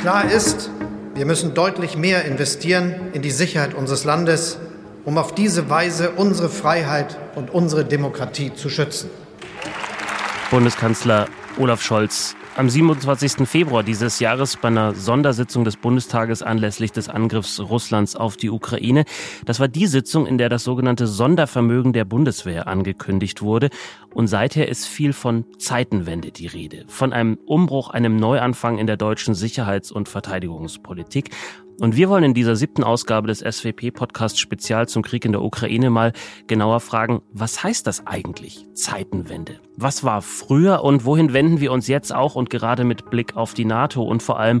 Klar ist, wir müssen deutlich mehr investieren in die Sicherheit unseres Landes, um auf diese Weise unsere Freiheit und unsere Demokratie zu schützen. Bundeskanzler Olaf Scholz am 27. Februar dieses Jahres bei einer Sondersitzung des Bundestages anlässlich des Angriffs Russlands auf die Ukraine. Das war die Sitzung, in der das sogenannte Sondervermögen der Bundeswehr angekündigt wurde. Und seither ist viel von Zeitenwende die Rede. Von einem Umbruch, einem Neuanfang in der deutschen Sicherheits- und Verteidigungspolitik. Und wir wollen in dieser siebten Ausgabe des SWP-Podcasts Spezial zum Krieg in der Ukraine mal genauer fragen, was heißt das eigentlich, Zeitenwende? Was war früher und wohin wenden wir uns jetzt auch und gerade mit Blick auf die NATO und vor allem,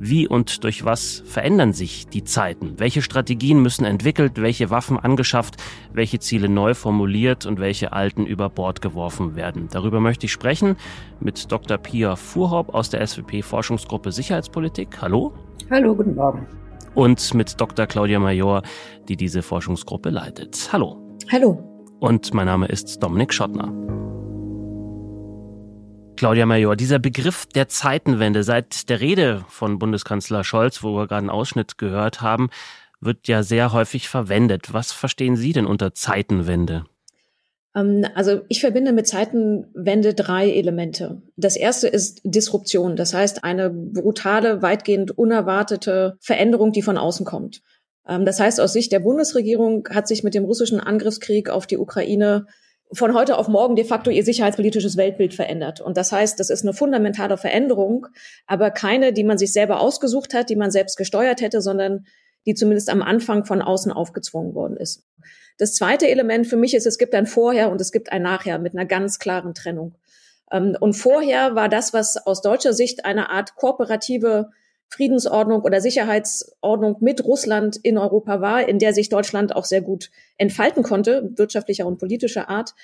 wie und durch was verändern sich die Zeiten? Welche Strategien müssen entwickelt, welche Waffen angeschafft, welche Ziele neu formuliert und welche alten über Bord geworfen werden? Darüber möchte ich sprechen mit Dr. Pia Fuhrhaupt aus der SWP-Forschungsgruppe Sicherheitspolitik. Hallo. Hallo, guten Morgen. Und mit Dr. Claudia Major, die diese Forschungsgruppe leitet. Hallo. Hallo. Und mein Name ist Dominik Schottner. Claudia Major, dieser Begriff der Zeitenwende seit der Rede von Bundeskanzler Scholz, wo wir gerade einen Ausschnitt gehört haben, wird ja sehr häufig verwendet. Was verstehen Sie denn unter Zeitenwende? Ähm, also ich verbinde mit Zeitenwende drei Elemente. Das erste ist Disruption, das heißt eine brutale, weitgehend unerwartete Veränderung, die von außen kommt. Ähm, das heißt, aus Sicht der Bundesregierung hat sich mit dem russischen Angriffskrieg auf die Ukraine von heute auf morgen de facto ihr sicherheitspolitisches Weltbild verändert. Und das heißt, das ist eine fundamentale Veränderung, aber keine, die man sich selber ausgesucht hat, die man selbst gesteuert hätte, sondern die zumindest am Anfang von außen aufgezwungen worden ist. Das zweite Element für mich ist, es gibt ein Vorher und es gibt ein Nachher mit einer ganz klaren Trennung. Ähm, und vorher war das, was aus deutscher Sicht eine Art kooperative Friedensordnung oder Sicherheitsordnung mit Russland in Europa war, in der sich Deutschland auch sehr gut entfalten konnte, wirtschaftlicher und politischer Art.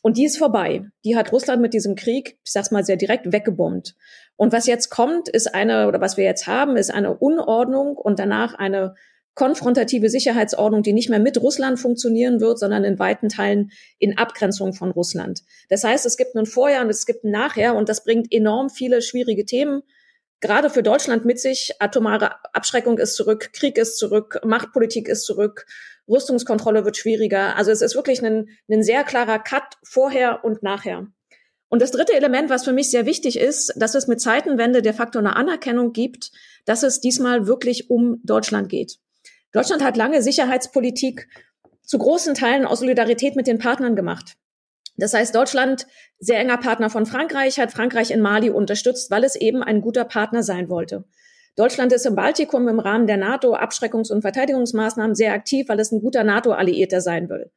Und die ist vorbei. Die hat Russland mit diesem Krieg, ich sag's mal sehr direkt, weggebombt. Und was jetzt kommt, ist eine, oder was wir jetzt haben, ist eine Unordnung und danach eine konfrontative Sicherheitsordnung, die nicht mehr mit Russland funktionieren wird, sondern in weiten Teilen in Abgrenzung von Russland. Das heißt, es gibt ein Vorher und es gibt ein Nachher und das bringt enorm viele schwierige Themen, gerade für Deutschland mit sich. Atomare Abschreckung ist zurück, Krieg ist zurück, Machtpolitik ist zurück, Rüstungskontrolle wird schwieriger. Also es ist wirklich ein, ein sehr klarer Cut vorher und nachher. Und das dritte Element, was für mich sehr wichtig ist, dass es mit Zeitenwende de facto eine Anerkennung gibt, dass es diesmal wirklich um Deutschland geht. Deutschland hat lange Sicherheitspolitik zu großen Teilen aus Solidarität mit den Partnern gemacht. Das heißt, Deutschland, sehr enger Partner von Frankreich, hat Frankreich in Mali unterstützt, weil es eben ein guter Partner sein wollte. Deutschland ist im Baltikum im Rahmen der NATO Abschreckungs- und Verteidigungsmaßnahmen sehr aktiv, weil es ein guter NATO-Alliierter sein will.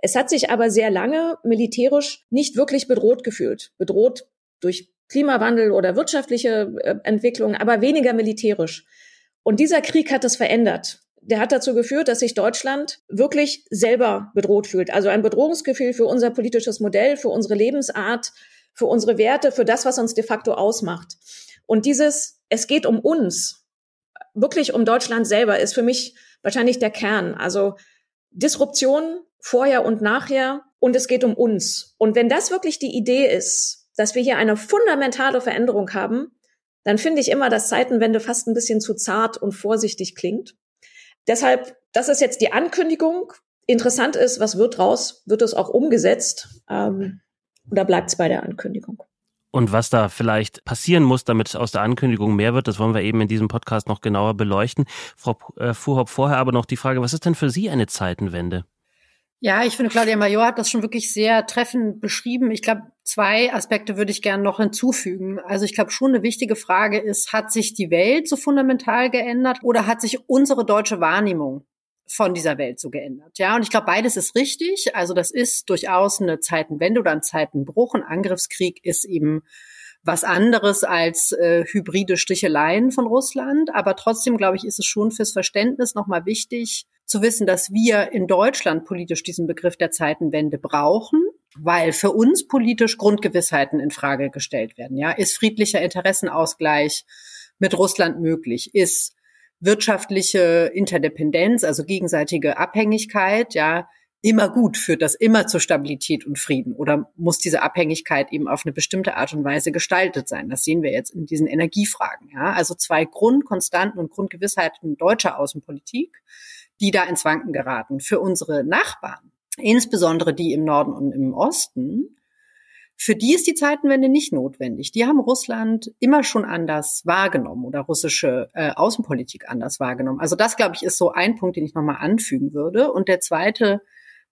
Es hat sich aber sehr lange militärisch nicht wirklich bedroht gefühlt. Bedroht durch Klimawandel oder wirtschaftliche äh, Entwicklung, aber weniger militärisch. Und dieser Krieg hat es verändert der hat dazu geführt, dass sich Deutschland wirklich selber bedroht fühlt. Also ein Bedrohungsgefühl für unser politisches Modell, für unsere Lebensart, für unsere Werte, für das, was uns de facto ausmacht. Und dieses, es geht um uns, wirklich um Deutschland selber, ist für mich wahrscheinlich der Kern. Also Disruption vorher und nachher und es geht um uns. Und wenn das wirklich die Idee ist, dass wir hier eine fundamentale Veränderung haben, dann finde ich immer, dass Zeitenwende fast ein bisschen zu zart und vorsichtig klingt. Deshalb, das ist jetzt die Ankündigung. Interessant ist, was wird raus? Wird es auch umgesetzt? Ähm, oder bleibt es bei der Ankündigung? Und was da vielleicht passieren muss, damit aus der Ankündigung mehr wird, das wollen wir eben in diesem Podcast noch genauer beleuchten. Frau äh, Fuhrhopp, vorher aber noch die Frage, was ist denn für Sie eine Zeitenwende? Ja, ich finde, Claudia Major hat das schon wirklich sehr treffend beschrieben. Ich glaube, zwei Aspekte würde ich gerne noch hinzufügen. Also ich glaube, schon eine wichtige Frage ist, hat sich die Welt so fundamental geändert oder hat sich unsere deutsche Wahrnehmung von dieser Welt so geändert? Ja, und ich glaube, beides ist richtig. Also das ist durchaus eine Zeitenwende oder ein Zeitenbruch. Ein Angriffskrieg ist eben was anderes als äh, hybride Sticheleien von Russland. Aber trotzdem, glaube ich, ist es schon fürs Verständnis nochmal wichtig zu wissen, dass wir in Deutschland politisch diesen Begriff der Zeitenwende brauchen, weil für uns politisch Grundgewissheiten in Frage gestellt werden. Ja, ist friedlicher Interessenausgleich mit Russland möglich? Ist wirtschaftliche Interdependenz, also gegenseitige Abhängigkeit, ja, immer gut? Führt das immer zur Stabilität und Frieden? Oder muss diese Abhängigkeit eben auf eine bestimmte Art und Weise gestaltet sein? Das sehen wir jetzt in diesen Energiefragen. Ja? Also zwei Grundkonstanten und Grundgewissheiten deutscher Außenpolitik, die da ins Wanken geraten. Für unsere Nachbarn, insbesondere die im Norden und im Osten, für die ist die Zeitenwende nicht notwendig. Die haben Russland immer schon anders wahrgenommen oder russische äh, Außenpolitik anders wahrgenommen. Also das, glaube ich, ist so ein Punkt, den ich nochmal anfügen würde. Und der zweite,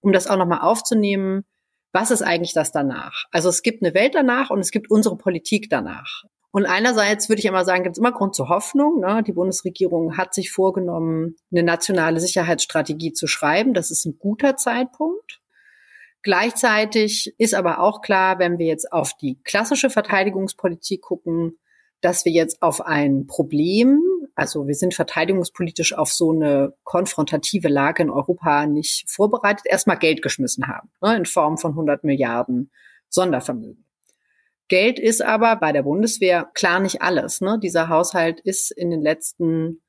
um das auch nochmal aufzunehmen, was ist eigentlich das danach? Also es gibt eine Welt danach und es gibt unsere Politik danach. Und einerseits würde ich immer sagen, gibt es immer Grund zur Hoffnung. Ne? Die Bundesregierung hat sich vorgenommen, eine nationale Sicherheitsstrategie zu schreiben. Das ist ein guter Zeitpunkt. Gleichzeitig ist aber auch klar, wenn wir jetzt auf die klassische Verteidigungspolitik gucken, dass wir jetzt auf ein Problem, also wir sind verteidigungspolitisch auf so eine konfrontative Lage in Europa nicht vorbereitet, erstmal Geld geschmissen haben, ne, in Form von 100 Milliarden Sondervermögen. Geld ist aber bei der Bundeswehr klar nicht alles. Ne? Dieser Haushalt ist in den letzten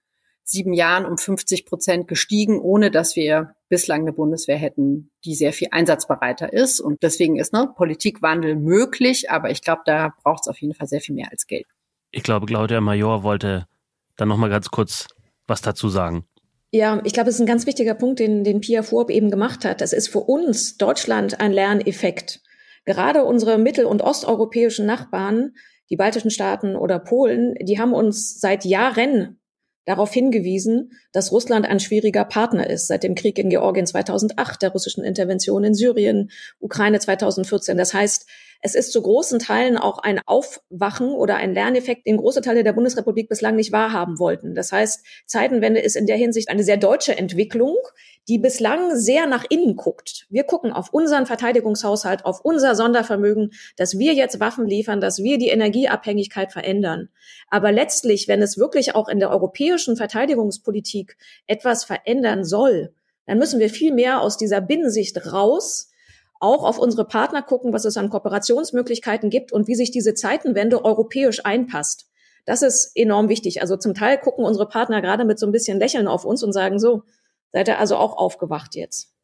sieben Jahren um 50 Prozent gestiegen, ohne dass wir bislang eine Bundeswehr hätten, die sehr viel einsatzbereiter ist. Und deswegen ist ne, Politikwandel möglich, aber ich glaube, da braucht es auf jeden Fall sehr viel mehr als Geld. Ich glaube, Claudia Major wollte dann noch mal ganz kurz was dazu sagen. Ja, ich glaube, es ist ein ganz wichtiger Punkt, den, den Pia Vorb eben gemacht hat. Das ist für uns Deutschland ein Lerneffekt. Gerade unsere mittel- und osteuropäischen Nachbarn, die baltischen Staaten oder Polen, die haben uns seit Jahren darauf hingewiesen, dass Russland ein schwieriger Partner ist seit dem Krieg in Georgien 2008, der russischen Intervention in Syrien, Ukraine 2014. Das heißt, es ist zu großen Teilen auch ein Aufwachen oder ein Lerneffekt, den große Teile der Bundesrepublik bislang nicht wahrhaben wollten. Das heißt, Zeitenwende ist in der Hinsicht eine sehr deutsche Entwicklung, die bislang sehr nach innen guckt. Wir gucken auf unseren Verteidigungshaushalt, auf unser Sondervermögen, dass wir jetzt Waffen liefern, dass wir die Energieabhängigkeit verändern. Aber letztlich, wenn es wirklich auch in der europäischen Verteidigungspolitik etwas verändern soll, dann müssen wir viel mehr aus dieser Binnensicht raus auch auf unsere Partner gucken, was es an Kooperationsmöglichkeiten gibt und wie sich diese Zeitenwende europäisch einpasst. Das ist enorm wichtig. Also zum Teil gucken unsere Partner gerade mit so ein bisschen Lächeln auf uns und sagen so, seid ihr also auch aufgewacht jetzt?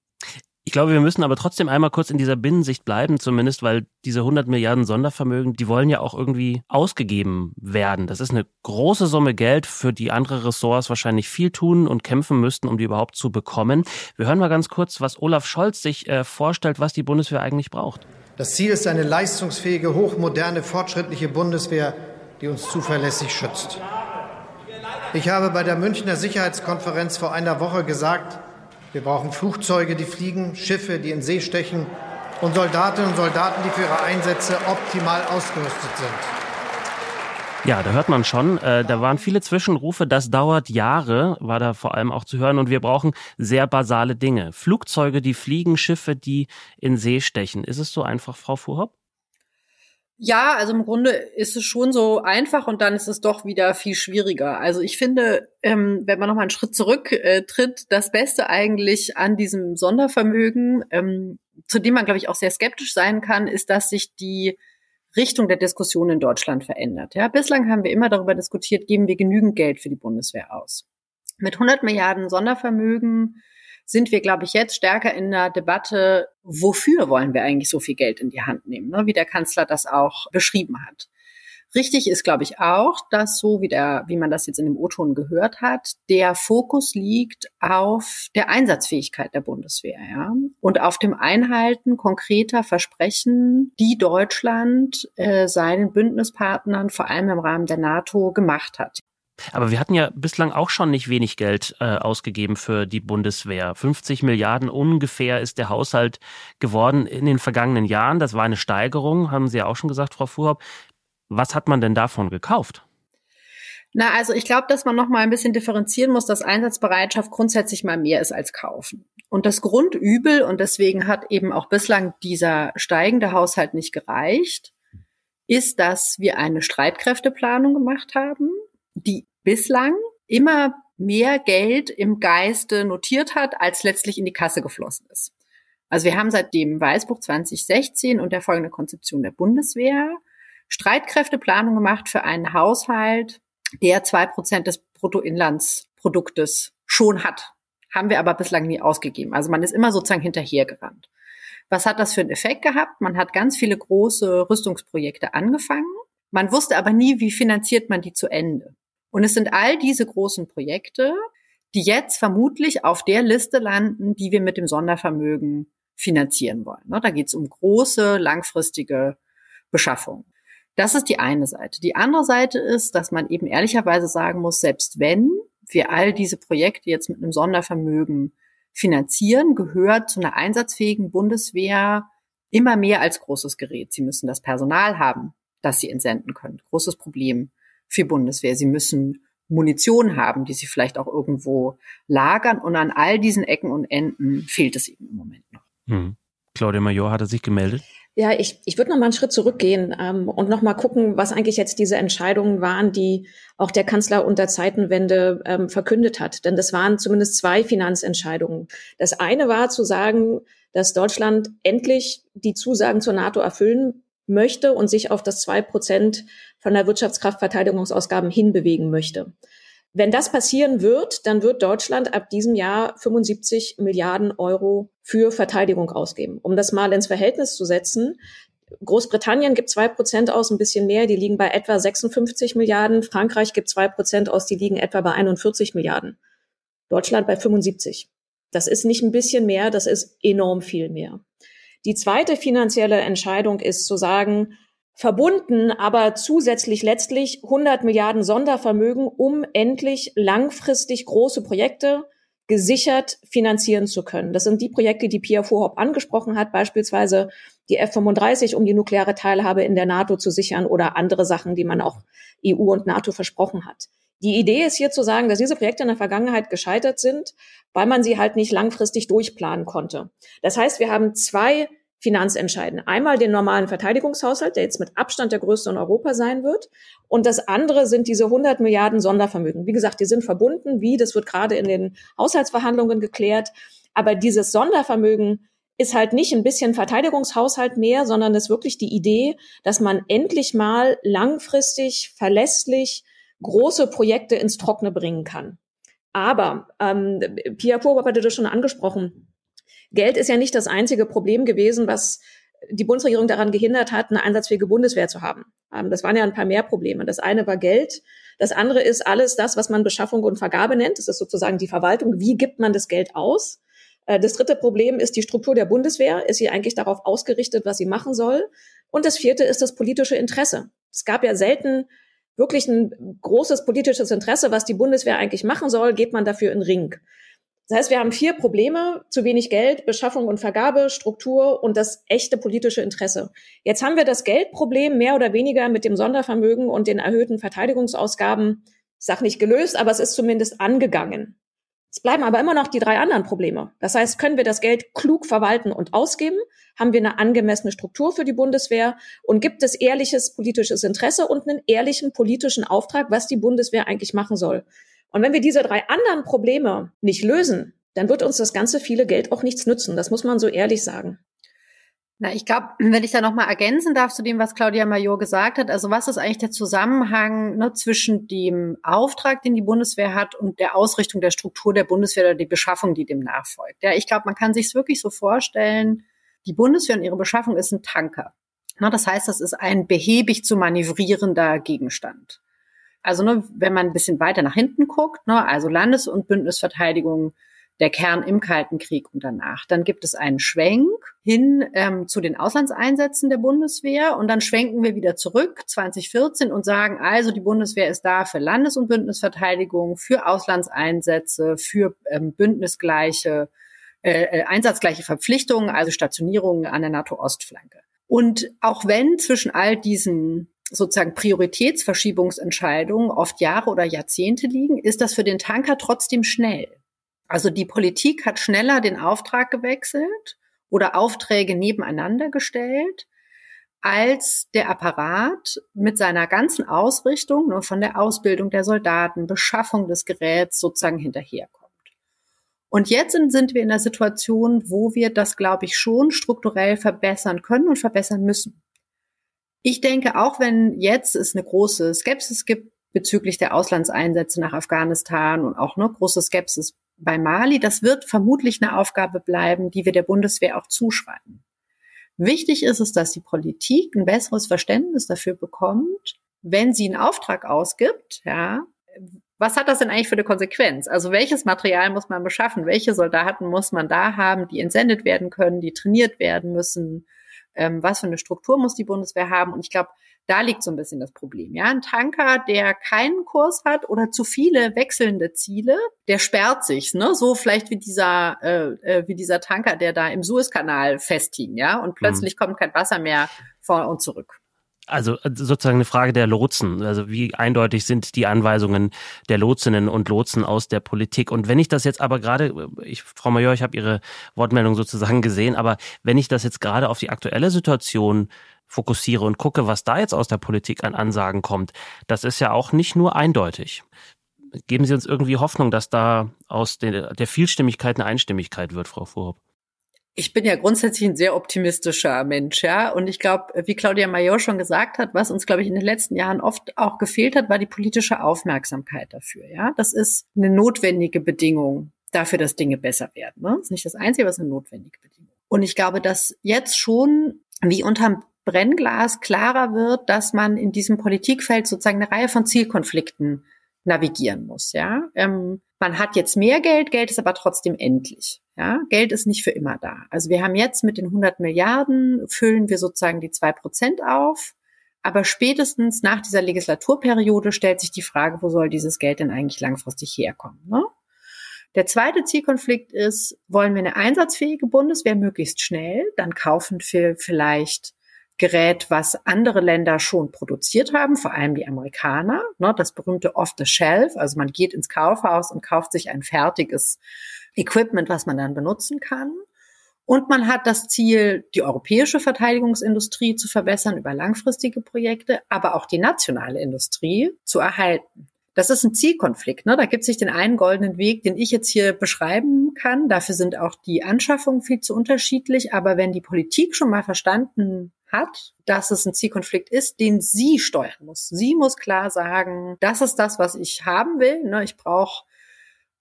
Ich glaube, wir müssen aber trotzdem einmal kurz in dieser Binnensicht bleiben, zumindest, weil diese 100 Milliarden Sondervermögen, die wollen ja auch irgendwie ausgegeben werden. Das ist eine große Summe Geld, für die andere Ressorts wahrscheinlich viel tun und kämpfen müssten, um die überhaupt zu bekommen. Wir hören mal ganz kurz, was Olaf Scholz sich äh, vorstellt, was die Bundeswehr eigentlich braucht. Das Ziel ist eine leistungsfähige, hochmoderne, fortschrittliche Bundeswehr, die uns zuverlässig schützt. Ich habe bei der Münchner Sicherheitskonferenz vor einer Woche gesagt, wir brauchen Flugzeuge, die fliegen, Schiffe, die in See stechen und Soldatinnen und Soldaten, die für ihre Einsätze optimal ausgerüstet sind. Ja, da hört man schon, äh, da waren viele Zwischenrufe, das dauert Jahre, war da vor allem auch zu hören und wir brauchen sehr basale Dinge. Flugzeuge, die fliegen, Schiffe, die in See stechen. Ist es so einfach, Frau Fuhrhopp? Ja, also im Grunde ist es schon so einfach und dann ist es doch wieder viel schwieriger. Also ich finde, ähm, wenn man noch mal einen Schritt zurück äh, das Beste eigentlich an diesem Sondervermögen, ähm, zu dem man, glaube ich, auch sehr skeptisch sein kann, ist, dass sich die Richtung der Diskussion in Deutschland verändert. Ja, bislang haben wir immer darüber diskutiert, geben wir genügend Geld für die Bundeswehr aus. Mit 100 Milliarden Sondervermögen sind wir, glaube ich, jetzt stärker in der Debatte, wofür wollen wir eigentlich so viel Geld in die Hand nehmen, ne? wie der Kanzler das auch beschrieben hat. Richtig ist, glaube ich, auch, dass so wie der, wie man das jetzt in dem O-Ton gehört hat, der Fokus liegt auf der Einsatzfähigkeit der Bundeswehr, ja, und auf dem Einhalten konkreter Versprechen, die Deutschland äh, seinen Bündnispartnern, vor allem im Rahmen der NATO, gemacht hat. Aber wir hatten ja bislang auch schon nicht wenig Geld äh, ausgegeben für die Bundeswehr. 50 Milliarden ungefähr ist der Haushalt geworden in den vergangenen Jahren. Das war eine Steigerung, haben Sie ja auch schon gesagt, Frau Fuhrhopp. Was hat man denn davon gekauft? Na, also ich glaube, dass man noch mal ein bisschen differenzieren muss, dass Einsatzbereitschaft grundsätzlich mal mehr ist als kaufen. Und das Grundübel, und deswegen hat eben auch bislang dieser steigende Haushalt nicht gereicht, ist, dass wir eine Streitkräfteplanung gemacht haben, die bislang immer mehr Geld im Geiste notiert hat, als letztlich in die Kasse geflossen ist. Also wir haben seit dem Weißbuch 2016 und der folgenden Konzeption der Bundeswehr Streitkräfteplanung gemacht für einen Haushalt, der zwei Prozent des Bruttoinlandsproduktes schon hat. haben wir aber bislang nie ausgegeben. Also man ist immer sozusagen hinterhergerannt. Was hat das für einen Effekt gehabt? Man hat ganz viele große Rüstungsprojekte angefangen. Man wusste aber nie, wie finanziert man die zu Ende. Und es sind all diese großen Projekte, die jetzt vermutlich auf der Liste landen, die wir mit dem Sondervermögen finanzieren wollen. Ne, da geht es um große, langfristige Beschaffung. Das ist die eine Seite. Die andere Seite ist, dass man eben ehrlicherweise sagen muss, selbst wenn wir all diese Projekte jetzt mit einem Sondervermögen finanzieren, gehört zu einer einsatzfähigen Bundeswehr immer mehr als großes Gerät. Sie müssen das Personal haben, das sie entsenden können. Großes Problem für Bundeswehr. Sie müssen Munition haben, die sie vielleicht auch irgendwo lagern. Und an all diesen Ecken und Enden fehlt es eben im Moment noch. Hm. Claudia Major hatte sich gemeldet. Ja, ich, ich würde noch mal einen Schritt zurückgehen ähm, und noch mal gucken, was eigentlich jetzt diese Entscheidungen waren, die auch der Kanzler unter Zeitenwende ähm, verkündet hat. Denn das waren zumindest zwei Finanzentscheidungen. Das eine war zu sagen, dass Deutschland endlich die Zusagen zur NATO erfüllen möchte und sich auf das zwei Prozent von der Wirtschaftskraftverteidigungsausgaben hinbewegen möchte. Wenn das passieren wird, dann wird Deutschland ab diesem Jahr 75 Milliarden Euro für Verteidigung ausgeben. Um das mal ins Verhältnis zu setzen, Großbritannien gibt zwei Prozent aus, ein bisschen mehr, die liegen bei etwa 56 Milliarden. Frankreich gibt zwei Prozent aus, die liegen etwa bei 41 Milliarden. Deutschland bei 75. Das ist nicht ein bisschen mehr, das ist enorm viel mehr. Die zweite finanzielle Entscheidung ist zu sagen, verbunden, aber zusätzlich letztlich 100 Milliarden Sondervermögen, um endlich langfristig große Projekte gesichert finanzieren zu können. Das sind die Projekte, die Pia Vorhopp angesprochen hat, beispielsweise die F-35, um die nukleare Teilhabe in der NATO zu sichern oder andere Sachen, die man auch EU und NATO versprochen hat. Die Idee ist hier zu sagen, dass diese Projekte in der Vergangenheit gescheitert sind, weil man sie halt nicht langfristig durchplanen konnte. Das heißt, wir haben zwei Finanzentscheiden. Einmal den normalen Verteidigungshaushalt, der jetzt mit Abstand der größte in Europa sein wird. Und das andere sind diese 100 Milliarden Sondervermögen. Wie gesagt, die sind verbunden. Wie, das wird gerade in den Haushaltsverhandlungen geklärt. Aber dieses Sondervermögen ist halt nicht ein bisschen Verteidigungshaushalt mehr, sondern ist wirklich die Idee, dass man endlich mal langfristig, verlässlich große Projekte ins Trockene bringen kann. Aber ähm, Pia Korbab hatte das schon angesprochen Geld ist ja nicht das einzige Problem gewesen, was die Bundesregierung daran gehindert hat, eine einsatzfähige Bundeswehr zu haben. Ähm, das waren ja ein paar mehr Probleme. Das eine war Geld. Das andere ist alles das, was man Beschaffung und Vergabe nennt. Das ist sozusagen die Verwaltung. Wie gibt man das Geld aus? Äh, das dritte Problem ist die Struktur der Bundeswehr. Ist sie eigentlich darauf ausgerichtet, was sie machen soll? Und das vierte ist das politische Interesse. Es gab ja selten wirklich ein großes politisches Interesse, was die Bundeswehr eigentlich machen soll, geht man dafür in Ring. Das heißt, wir haben vier Probleme, zu wenig Geld, Beschaffung und Vergabe, Struktur und das echte politische Interesse. Jetzt haben wir das Geldproblem mehr oder weniger mit dem Sondervermögen und den erhöhten Verteidigungsausgaben, ich sag nicht gelöst, aber es ist zumindest angegangen. Es bleiben aber immer noch die drei anderen Probleme. Das heißt, können wir das Geld klug verwalten und ausgeben? Haben wir eine angemessene Struktur für die Bundeswehr? Und gibt es ehrliches politisches Interesse und einen ehrlichen politischen Auftrag, was die Bundeswehr eigentlich machen soll? Und wenn wir diese drei anderen Probleme nicht lösen, dann wird uns das ganze viele Geld auch nichts nützen. Das muss man so ehrlich sagen. Na, ich glaube, wenn ich da noch mal ergänzen darf zu dem, was Claudia Major gesagt hat, also was ist eigentlich der Zusammenhang ne, zwischen dem Auftrag, den die Bundeswehr hat, und der Ausrichtung der Struktur der Bundeswehr oder die Beschaffung, die dem nachfolgt? Ja, ich glaube, man kann sich es wirklich so vorstellen: Die Bundeswehr und ihre Beschaffung ist ein Tanker. Ne, das heißt, das ist ein behäbig zu manövrierender Gegenstand. Also ne, wenn man ein bisschen weiter nach hinten guckt, ne, also Landes- und Bündnisverteidigung, der Kern im Kalten Krieg und danach. Dann gibt es einen Schwenk hin ähm, zu den Auslandseinsätzen der Bundeswehr und dann schwenken wir wieder zurück 2014 und sagen, also die Bundeswehr ist da für Landes- und Bündnisverteidigung, für Auslandseinsätze, für ähm, bündnisgleiche, äh, äh einsatzgleiche Verpflichtungen, also Stationierungen an der NATO-Ostflanke. Und auch wenn zwischen all diesen sozusagen Prioritätsverschiebungsentscheidungen oft Jahre oder Jahrzehnte liegen, ist das für den Tanker trotzdem schnell. Also die Politik hat schneller den Auftrag gewechselt oder Aufträge nebeneinander gestellt, als der Apparat mit seiner ganzen Ausrichtung, nur von der Ausbildung der Soldaten, Beschaffung des Geräts sozusagen hinterherkommt. Und jetzt sind wir in der Situation, wo wir das, glaube ich, schon strukturell verbessern können und verbessern müssen. Ich denke, auch wenn jetzt es eine große Skepsis gibt bezüglich der Auslandseinsätze nach Afghanistan und auch eine große Skepsis bei Mali, das wird vermutlich eine Aufgabe bleiben, die wir der Bundeswehr auch zuschreiben. Wichtig ist es, dass die Politik ein besseres Verständnis dafür bekommt, wenn sie einen Auftrag ausgibt, ja, was hat das denn eigentlich für eine Konsequenz? Also welches Material muss man beschaffen? Welche Soldaten muss man da haben, die entsendet werden können, die trainiert werden müssen? Ähm, was für eine Struktur muss die Bundeswehr haben? Und ich glaube, da liegt so ein bisschen das Problem. Ja, ein Tanker, der keinen Kurs hat oder zu viele wechselnde Ziele, der sperrt sich, ne? So vielleicht wie dieser äh, äh, wie dieser Tanker, der da im Suezkanal festhing, ja, und plötzlich mhm. kommt kein Wasser mehr vor und zurück. Also äh, sozusagen eine Frage der Lotsen. Also wie eindeutig sind die Anweisungen der Lotsinnen und Lotsen aus der Politik? Und wenn ich das jetzt aber gerade, ich, Frau Major, ich habe Ihre Wortmeldung sozusagen gesehen, aber wenn ich das jetzt gerade auf die aktuelle Situation fokussiere und gucke, was da jetzt aus der Politik an Ansagen kommt, das ist ja auch nicht nur eindeutig. Geben Sie uns irgendwie Hoffnung, dass da aus der, der Vielstimmigkeit eine Einstimmigkeit wird, Frau Vorhoff? Ich bin ja grundsätzlich ein sehr optimistischer Mensch, ja. Und ich glaube, wie Claudia Major schon gesagt hat, was uns, glaube ich, in den letzten Jahren oft auch gefehlt hat, war die politische Aufmerksamkeit dafür, ja. Das ist eine notwendige Bedingung dafür, dass Dinge besser werden. Ne? Das ist nicht das Einzige, ist eine notwendige Bedingung. Und ich glaube, dass jetzt schon wie unterm Brennglas klarer wird, dass man in diesem Politikfeld sozusagen eine Reihe von Zielkonflikten navigieren muss. Ja, ähm, man hat jetzt mehr Geld, Geld ist aber trotzdem endlich. Ja, Geld ist nicht für immer da. Also wir haben jetzt mit den 100 Milliarden füllen wir sozusagen die zwei Prozent auf. Aber spätestens nach dieser Legislaturperiode stellt sich die Frage, wo soll dieses Geld denn eigentlich langfristig herkommen? Ne? Der zweite Zielkonflikt ist, wollen wir eine einsatzfähige Bundeswehr möglichst schnell? Dann kaufen wir vielleicht Gerät, was andere Länder schon produziert haben, vor allem die Amerikaner. Ne, das berühmte Off-the-Shelf, also man geht ins Kaufhaus und kauft sich ein fertiges Equipment, was man dann benutzen kann. Und man hat das Ziel, die europäische Verteidigungsindustrie zu verbessern über langfristige Projekte, aber auch die nationale Industrie zu erhalten. Das ist ein Zielkonflikt. Ne? Da gibt es nicht den einen goldenen Weg, den ich jetzt hier beschreiben kann. Dafür sind auch die Anschaffungen viel zu unterschiedlich. Aber wenn die Politik schon mal verstanden hat, dass es ein Zielkonflikt ist, den sie steuern muss. Sie muss klar sagen, das ist das, was ich haben will. Ne? Ich brauche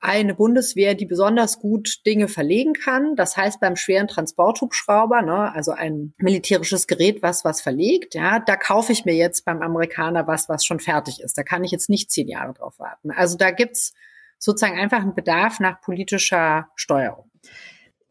eine Bundeswehr, die besonders gut Dinge verlegen kann. Das heißt beim schweren Transporthubschrauber, ne, also ein militärisches Gerät, was was verlegt, ja, da kaufe ich mir jetzt beim Amerikaner was, was schon fertig ist. Da kann ich jetzt nicht zehn Jahre drauf warten. Also da gibt's sozusagen einfach einen Bedarf nach politischer Steuerung.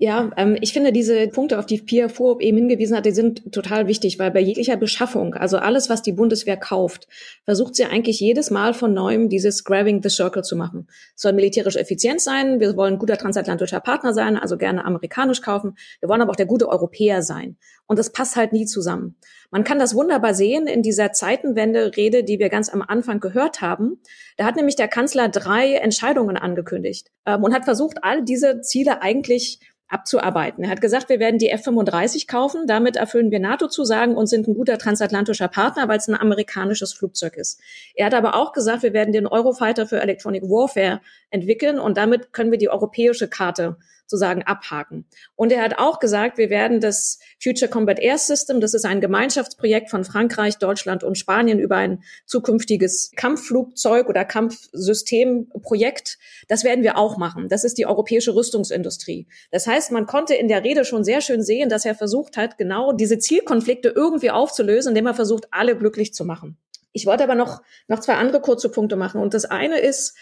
Ja, ähm, ich finde diese Punkte, auf die Pia Vorhob eben hingewiesen hat, die sind total wichtig, weil bei jeglicher Beschaffung, also alles, was die Bundeswehr kauft, versucht sie eigentlich jedes Mal von neuem dieses Grabbing the Circle zu machen. Es soll militärisch effizient sein, wir wollen guter transatlantischer Partner sein, also gerne amerikanisch kaufen, wir wollen aber auch der gute Europäer sein. Und das passt halt nie zusammen. Man kann das wunderbar sehen in dieser Zeitenwende-Rede, die wir ganz am Anfang gehört haben. Da hat nämlich der Kanzler drei Entscheidungen angekündigt ähm, und hat versucht, all diese Ziele eigentlich abzuarbeiten. Er hat gesagt, wir werden die F-35 kaufen, damit erfüllen wir NATO-Zusagen und sind ein guter transatlantischer Partner, weil es ein amerikanisches Flugzeug ist. Er hat aber auch gesagt, wir werden den Eurofighter für Electronic Warfare entwickeln und damit können wir die europäische Karte sozusagen abhaken. Und er hat auch gesagt, wir werden das Future Combat Air System, das ist ein Gemeinschaftsprojekt von Frankreich, Deutschland und Spanien über ein zukünftiges Kampfflugzeug oder Kampfsystemprojekt, das werden wir auch machen. Das ist die europäische Rüstungsindustrie. Das heißt, man konnte in der Rede schon sehr schön sehen, dass er versucht hat, genau diese Zielkonflikte irgendwie aufzulösen, indem er versucht, alle glücklich zu machen. Ich wollte aber noch, noch zwei andere kurze Punkte machen. Und das eine ist,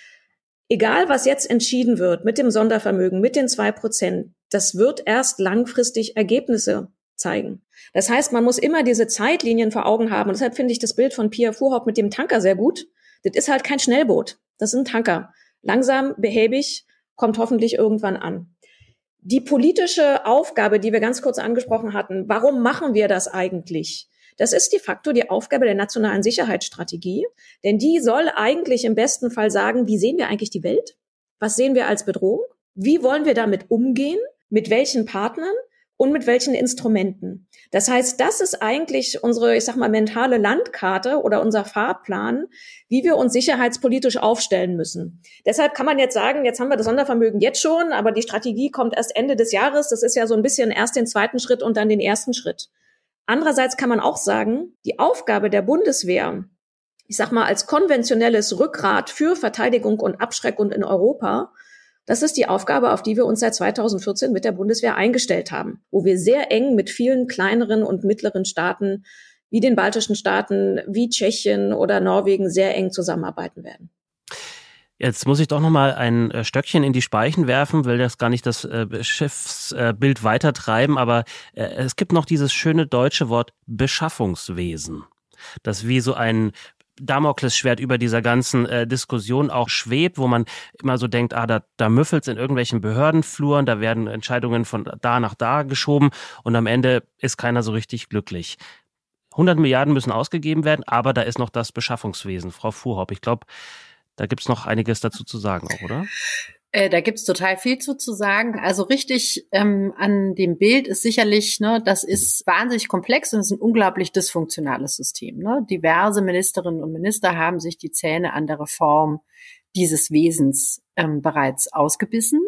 egal was jetzt entschieden wird mit dem Sondervermögen, mit den zwei Prozent, das wird erst langfristig Ergebnisse zeigen. Das heißt, man muss immer diese Zeitlinien vor Augen haben. Und deshalb finde ich das Bild von Pia Fuhrhaupt mit dem Tanker sehr gut. Das ist halt kein Schnellboot. Das ist ein Tanker. Langsam, behäbig, kommt hoffentlich irgendwann an. Die politische Aufgabe, die wir ganz kurz angesprochen hatten, warum machen wir das eigentlich? Das ist de facto die Aufgabe der nationalen Sicherheitsstrategie, denn die soll eigentlich im besten Fall sagen, wie sehen wir eigentlich die Welt? Was sehen wir als Bedrohung? Wie wollen wir damit umgehen? Mit welchen Partnern? und mit welchen Instrumenten. Das heißt, das ist eigentlich unsere, ich sag mal, mentale Landkarte oder unser Fahrplan, wie wir uns sicherheitspolitisch aufstellen müssen. Deshalb kann man jetzt sagen, jetzt haben wir das Sondervermögen jetzt schon, aber die Strategie kommt erst Ende des Jahres. Das ist ja so ein bisschen erst den zweiten Schritt und dann den ersten Schritt. Andererseits kann man auch sagen, die Aufgabe der Bundeswehr, ich sag mal, als konventionelles Rückgrat für Verteidigung und Abschreckung in Europa, Das ist die Aufgabe, auf die wir uns seit 2014 mit der Bundeswehr eingestellt haben, wo wir sehr eng mit vielen kleineren und mittleren Staaten wie den baltischen Staaten, wie Tschechien oder Norwegen sehr eng zusammenarbeiten werden. Jetzt muss ich doch noch mal ein äh, Stöckchen in die Speichen werfen, will das gar nicht das äh, Schiffsbild weitertreiben, aber äh, es gibt noch dieses schöne deutsche Wort Beschaffungswesen, das wie so ein Damoklesschwert über dieser ganzen äh, Diskussion auch schwebt, wo man immer so denkt, ah, da, da müffelt's in irgendwelchen Behördenfluren, da werden Entscheidungen von da nach da geschoben und am Ende ist keiner so richtig glücklich. 100 Milliarden müssen ausgegeben werden, aber da ist noch das Beschaffungswesen. Frau Fuhrhopp, ich glaube, da gibt's noch einiges dazu zu sagen, auch, oder? Äh, da gibt's total viel zu, zu sagen. Also richtig ähm, an dem Bild ist sicherlich, ne, das ist wahnsinnig komplex und es ist ein unglaublich dysfunktionales System. Ne? Diverse Ministerinnen und Minister haben sich die Zähne an der Reform dieses Wesens ähm, bereits ausgebissen.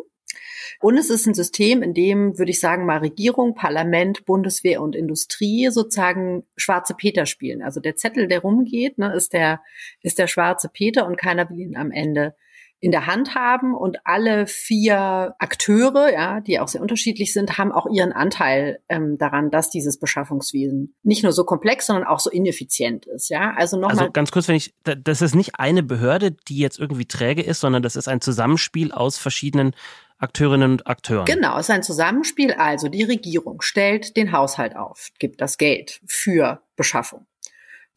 Und es ist ein System, in dem, würde ich sagen, mal Regierung, Parlament, Bundeswehr und Industrie sozusagen schwarze Peter spielen. Also der Zettel, der rumgeht, ne, ist der, ist der schwarze Peter und keiner will ihn am Ende in der Hand haben und alle vier Akteure, ja, die auch sehr unterschiedlich sind, haben auch ihren Anteil ähm, daran, dass dieses Beschaffungswesen nicht nur so komplex, sondern auch so ineffizient ist, ja. Also nochmal. Also ganz kurz, wenn ich, das ist nicht eine Behörde, die jetzt irgendwie träge ist, sondern das ist ein Zusammenspiel aus verschiedenen Akteurinnen und Akteuren. Genau, es ist ein Zusammenspiel. Also die Regierung stellt den Haushalt auf, gibt das Geld für Beschaffung.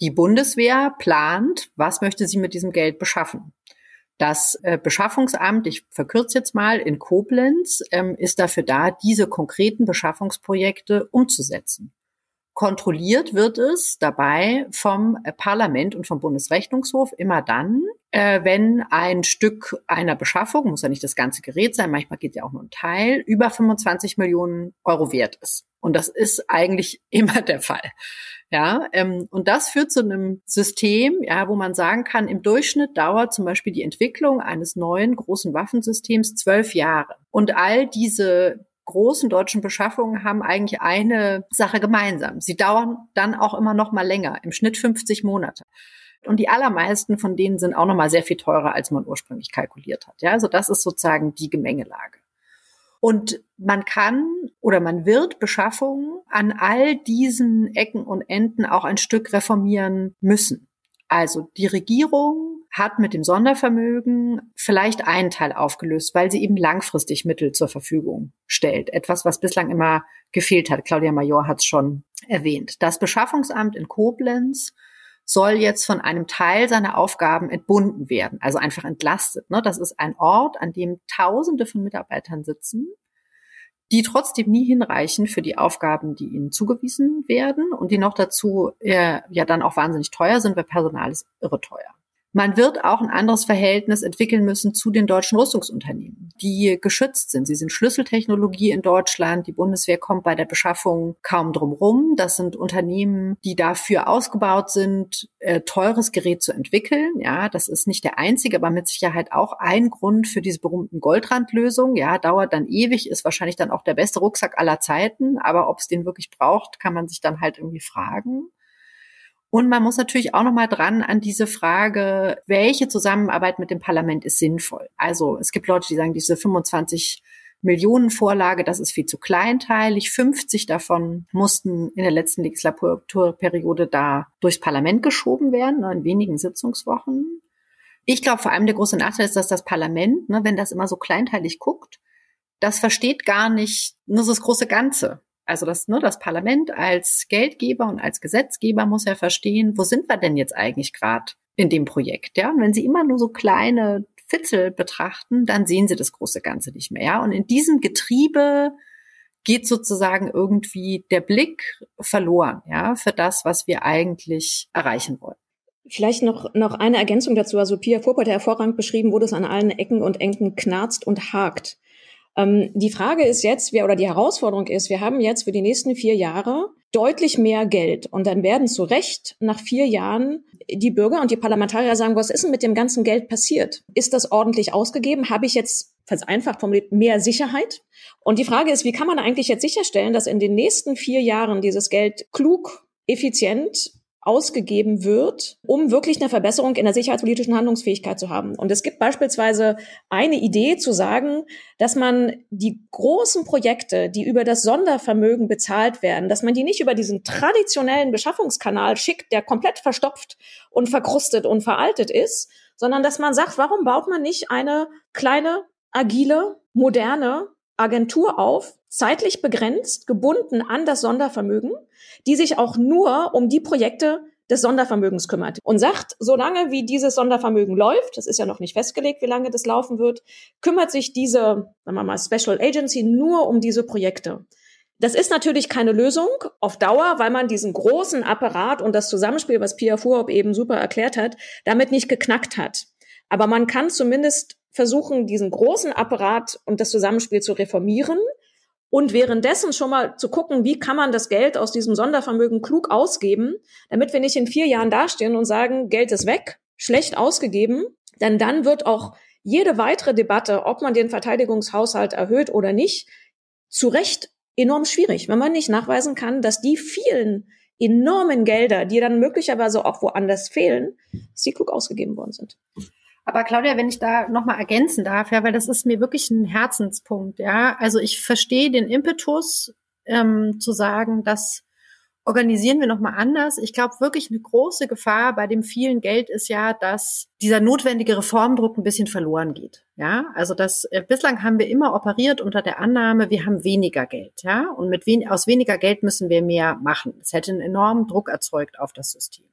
Die Bundeswehr plant, was möchte sie mit diesem Geld beschaffen. Das äh, Beschaffungsamt, ich verkürze jetzt mal, in Koblenz ähm, ist dafür da, diese konkreten Beschaffungsprojekte umzusetzen. Kontrolliert wird es dabei vom Parlament und vom Bundesrechnungshof immer dann, äh, wenn ein Stück einer Beschaffung, muss ja nicht das ganze Gerät sein, manchmal geht ja auch nur ein Teil, über 25 Millionen Euro wert ist. Und das ist eigentlich immer der Fall. Ja, ähm, und das führt zu einem System, ja, wo man sagen kann, im Durchschnitt dauert zum Beispiel die Entwicklung eines neuen großen Waffensystems zwölf Jahre. Und all diese großen deutschen Beschaffungen haben eigentlich eine Sache gemeinsam. Sie dauern dann auch immer noch mal länger, im Schnitt 50 Monate. Und die allermeisten von denen sind auch noch mal sehr viel teurer, als man ursprünglich kalkuliert hat. Ja, also das ist sozusagen die Gemengelage. Und man kann oder man wird Beschaffungen an all diesen Ecken und Enden auch ein Stück reformieren müssen. Also die Regierung hat mit dem Sondervermögen vielleicht einen Teil aufgelöst, weil sie eben langfristig Mittel zur Verfügung stellt. Etwas, was bislang immer gefehlt hat. Claudia Major hat es schon erwähnt. Das Beschaffungsamt in Koblenz soll jetzt von einem Teil seiner Aufgaben entbunden werden, also einfach entlastet. Ne? Das ist ein Ort, an dem Tausende von Mitarbeitern sitzen, die trotzdem nie hinreichen für die Aufgaben, die ihnen zugewiesen werden und die noch dazu äh, ja dann auch wahnsinnig teuer sind, weil Personal ist irre teuer. Man wird auch ein anderes Verhältnis entwickeln müssen zu den deutschen Rüstungsunternehmen, die geschützt sind. Sie sind Schlüsseltechnologie in Deutschland. Die Bundeswehr kommt bei der Beschaffung kaum drum rum. Das sind Unternehmen, die dafür ausgebaut sind, äh, teures Gerät zu entwickeln. Ja, das ist nicht der einzige, aber mit Sicherheit auch ein Grund für diese berühmten Goldrandlösungen. Ja, dauert dann ewig, ist wahrscheinlich dann auch der beste Rucksack aller Zeiten. Aber ob es den wirklich braucht, kann man sich dann halt irgendwie fragen. Und man muss natürlich auch noch mal dran an diese Frage, welche Zusammenarbeit mit dem Parlament ist sinnvoll. Also es gibt Leute, die sagen, diese 25 Millionen Vorlage, das ist viel zu kleinteilig. 50 davon mussten in der letzten Legislaturperiode da durchs Parlament geschoben werden, in wenigen Sitzungswochen. Ich glaube, vor allem der große Nachteil ist, dass das Parlament, ne, wenn das immer so kleinteilig guckt, das versteht gar nicht nur so das große Ganze. Also das, ne, das Parlament als Geldgeber und als Gesetzgeber muss ja verstehen, wo sind wir denn jetzt eigentlich gerade in dem Projekt? Ja, und wenn Sie immer nur so kleine Fitzel betrachten, dann sehen Sie das große Ganze nicht mehr. Ja, und in diesem Getriebe geht sozusagen irgendwie der Blick verloren, ja, für das, was wir eigentlich erreichen wollen. Vielleicht noch, noch eine Ergänzung dazu. Also Pia Furp hat hervorragend beschrieben, wo das an allen Ecken und Enden knarzt und hakt. Ähm, die Frage ist jetzt, wir, oder die Herausforderung ist, wir haben jetzt für die nächsten vier Jahre deutlich mehr Geld. Und dann werden zu Recht nach vier Jahren die Bürger und die Parlamentarier sagen, was ist denn mit dem ganzen Geld passiert? Ist das ordentlich ausgegeben? Habe ich jetzt, falls einfach formuliert, mehr Sicherheit? Und die Frage ist, wie kann man eigentlich jetzt sicherstellen, dass in den nächsten vier Jahren dieses Geld klug, effizient ausgegeben wird, um wirklich eine Verbesserung in der sicherheitspolitischen Handlungsfähigkeit zu haben. Und es gibt beispielsweise eine Idee zu sagen, dass man die großen Projekte, die über das Sondervermögen bezahlt werden, dass man die nicht über diesen traditionellen Beschaffungskanal schickt, der komplett verstopft und verkrustet und veraltet ist, sondern dass man sagt, warum baut man nicht eine kleine, agile, moderne Agentur auf, zeitlich begrenzt, gebunden an das Sondervermögen, die sich auch nur um die Projekte des Sondervermögens kümmert und sagt, solange wie dieses Sondervermögen läuft, das ist ja noch nicht festgelegt, wie lange das laufen wird, kümmert sich diese, sagen wir mal, Special Agency nur um diese Projekte. Das ist natürlich keine Lösung auf Dauer, weil man diesen großen Apparat und das Zusammenspiel, was Pia Fuhrhoff eben super erklärt hat, damit nicht geknackt hat. Aber man kann zumindest versuchen, diesen großen Apparat und das Zusammenspiel zu reformieren und währenddessen schon mal zu gucken, wie kann man das Geld aus diesem Sondervermögen klug ausgeben, damit wir nicht in vier Jahren dastehen und sagen, Geld ist weg, schlecht ausgegeben, denn dann wird auch jede weitere Debatte, ob man den Verteidigungshaushalt erhöht oder nicht, zu Recht enorm schwierig, wenn man nicht nachweisen kann, dass die vielen enormen Gelder, die dann möglicherweise auch woanders fehlen, dass die klug ausgegeben worden sind. Aber Claudia, wenn ich da nochmal ergänzen darf, ja, weil das ist mir wirklich ein Herzenspunkt, ja. Also ich verstehe den Impetus ähm, zu sagen, das organisieren wir nochmal anders. Ich glaube wirklich eine große Gefahr bei dem vielen Geld ist ja, dass dieser notwendige Reformdruck ein bisschen verloren geht. Ja, also das äh, bislang haben wir immer operiert unter der Annahme, wir haben weniger Geld, ja, und mit wen, aus weniger Geld müssen wir mehr machen. Es hätte einen enormen Druck erzeugt auf das System.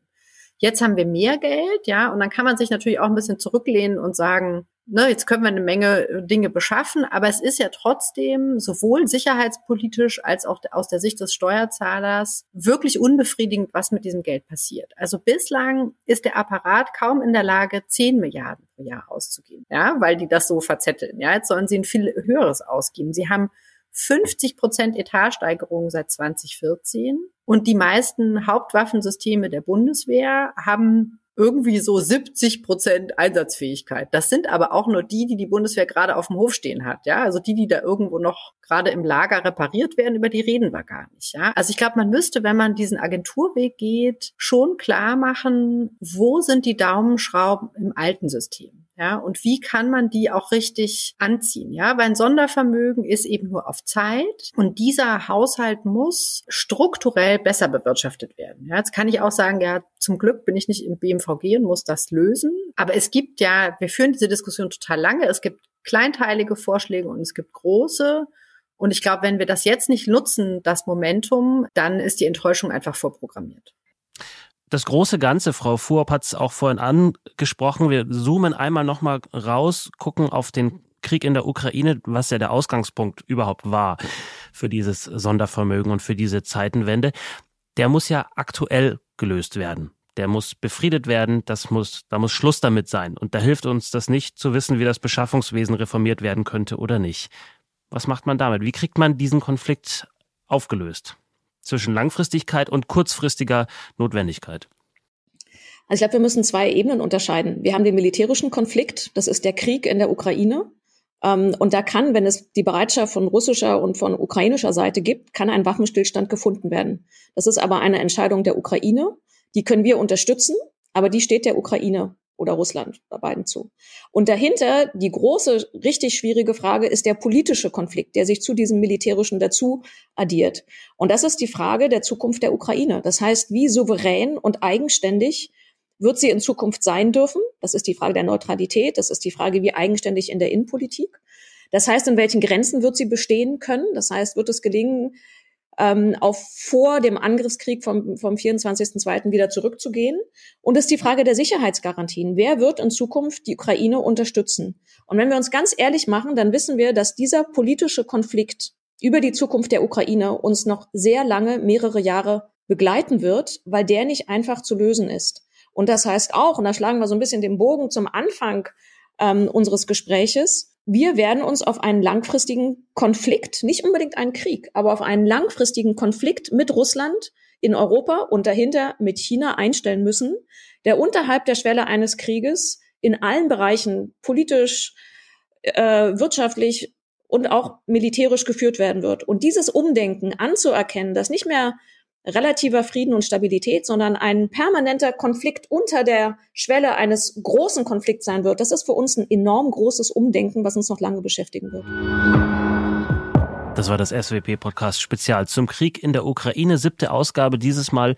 Jetzt haben wir mehr Geld, ja, und dann kann man sich natürlich auch ein bisschen zurücklehnen und sagen, ne, jetzt können wir eine Menge äh, Dinge beschaffen, aber es ist ja trotzdem sowohl sicherheitspolitisch als auch aus der Sicht des Steuerzahlers wirklich unbefriedigend, was mit diesem Geld passiert. Also bislang ist der Apparat kaum in der Lage, 10 Milliarden pro Jahr auszugeben, ja, weil die das so verzetteln. Ja, jetzt sollen sie ein viel höheres ausgeben. Sie haben 50 Prozent Etatsteigerung seit 2014. Und die meisten Hauptwaffensysteme der Bundeswehr haben irgendwie so 70 Prozent Einsatzfähigkeit. Das sind aber auch nur die, die die Bundeswehr gerade auf dem Hof stehen hat. Ja, also die, die da irgendwo noch gerade im Lager repariert werden, über die reden wir gar nicht. Ja, also ich glaube, man müsste, wenn man diesen Agenturweg geht, schon klar machen, wo sind die Daumenschrauben im alten System. Ja, und wie kann man die auch richtig anziehen? Ja, weil ein Sondervermögen ist eben nur auf Zeit und dieser Haushalt muss strukturell besser bewirtschaftet werden. Ja, jetzt kann ich auch sagen, ja, zum Glück bin ich nicht im BMVG und muss das lösen. Aber es gibt ja, wir führen diese Diskussion total lange. Es gibt kleinteilige Vorschläge und es gibt große. Und ich glaube, wenn wir das jetzt nicht nutzen, das Momentum, dann ist die Enttäuschung einfach vorprogrammiert das große Ganze, Frau Fuhrop hat es auch vorhin angesprochen. Wir zoomen einmal nochmal raus, gucken auf den Krieg in der Ukraine, was ja der Ausgangspunkt überhaupt war für dieses Sondervermögen und für diese Zeitenwende. Der muss ja aktuell gelöst werden. Der muss befriedet werden. Das muss, da muss Schluss damit sein. Und da hilft uns das nicht zu wissen, wie das Beschaffungswesen reformiert werden könnte oder nicht. Was macht man damit? Wie kriegt man diesen Konflikt aufgelöst? Zwischen Langfristigkeit und kurzfristiger Notwendigkeit? Also ich glaube, wir müssen zwei Ebenen unterscheiden. Wir haben den militärischen Konflikt, das ist der Krieg in der Ukraine. Ähm, und da kann, wenn es die Bereitschaft von russischer und von ukrainischer Seite gibt, kann ein Waffenstillstand gefunden werden. Das ist aber eine Entscheidung der Ukraine. Die können wir unterstützen, aber die steht der Ukraine oder Russland, bei beiden zu. Und dahinter die große, richtig schwierige Frage ist der politische Konflikt, der sich zu diesem militärischen dazu addiert. Und das ist die Frage der Zukunft der Ukraine. Das heißt, wie souverän und eigenständig wird sie in Zukunft sein dürfen? Das ist die Frage der Neutralität. Das ist die Frage, wie eigenständig in der Innenpolitik. Das heißt, in welchen Grenzen wird sie bestehen können? Das heißt, wird es gelingen, ähm, auf vor dem Angriffskrieg vom, vom 24.02. wieder zurückzugehen. Und es ist die Frage der Sicherheitsgarantien. Wer wird in Zukunft die Ukraine unterstützen? Und wenn wir uns ganz ehrlich machen, dann wissen wir, dass dieser politische Konflikt über die Zukunft der Ukraine uns noch sehr lange, mehrere Jahre begleiten wird, weil der nicht einfach zu lösen ist. Und das heißt auch, und da schlagen wir so ein bisschen den Bogen zum Anfang ähm, unseres Gespräches, wir werden uns auf einen langfristigen Konflikt, nicht unbedingt einen Krieg, aber auf einen langfristigen Konflikt mit Russland in Europa und dahinter mit China einstellen müssen, der unterhalb der Schwelle eines Krieges in allen Bereichen politisch, äh, wirtschaftlich und auch militärisch geführt werden wird. Und dieses Umdenken anzuerkennen, dass nicht mehr relativer Frieden und Stabilität, sondern ein permanenter Konflikt unter der Schwelle eines großen Konflikts sein wird. Das ist für uns ein enorm großes Umdenken, was uns noch lange beschäftigen wird. Das war das SWP-Podcast Spezial zum Krieg in der Ukraine. Siebte Ausgabe. Dieses Mal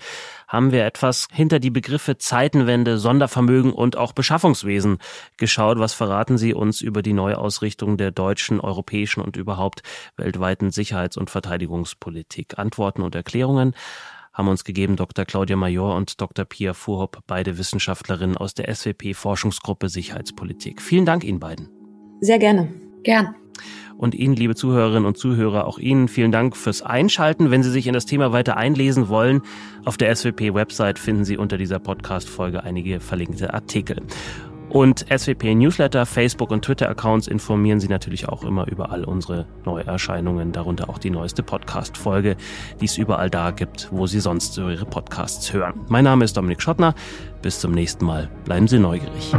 haben wir etwas hinter die Begriffe Zeitenwende, Sondervermögen und auch Beschaffungswesen geschaut. Was verraten Sie uns über die Neuausrichtung der deutschen, europäischen und überhaupt weltweiten Sicherheits- und Verteidigungspolitik? Antworten und Erklärungen haben uns gegeben Dr. Claudia Major und Dr. Pia Fuhrhopp, beide Wissenschaftlerinnen aus der SWP Forschungsgruppe Sicherheitspolitik. Vielen Dank Ihnen beiden. Sehr gerne. Gern. Und Ihnen, liebe Zuhörerinnen und Zuhörer, auch Ihnen vielen Dank fürs Einschalten. Wenn Sie sich in das Thema weiter einlesen wollen, auf der SWP-Website finden Sie unter dieser Podcast-Folge einige verlinkte Artikel. Und SWP Newsletter, Facebook und Twitter-Accounts informieren Sie natürlich auch immer über all unsere Neuerscheinungen, darunter auch die neueste Podcast-Folge, die es überall da gibt, wo Sie sonst Ihre Podcasts hören. Mein Name ist Dominik Schottner. Bis zum nächsten Mal. Bleiben Sie neugierig.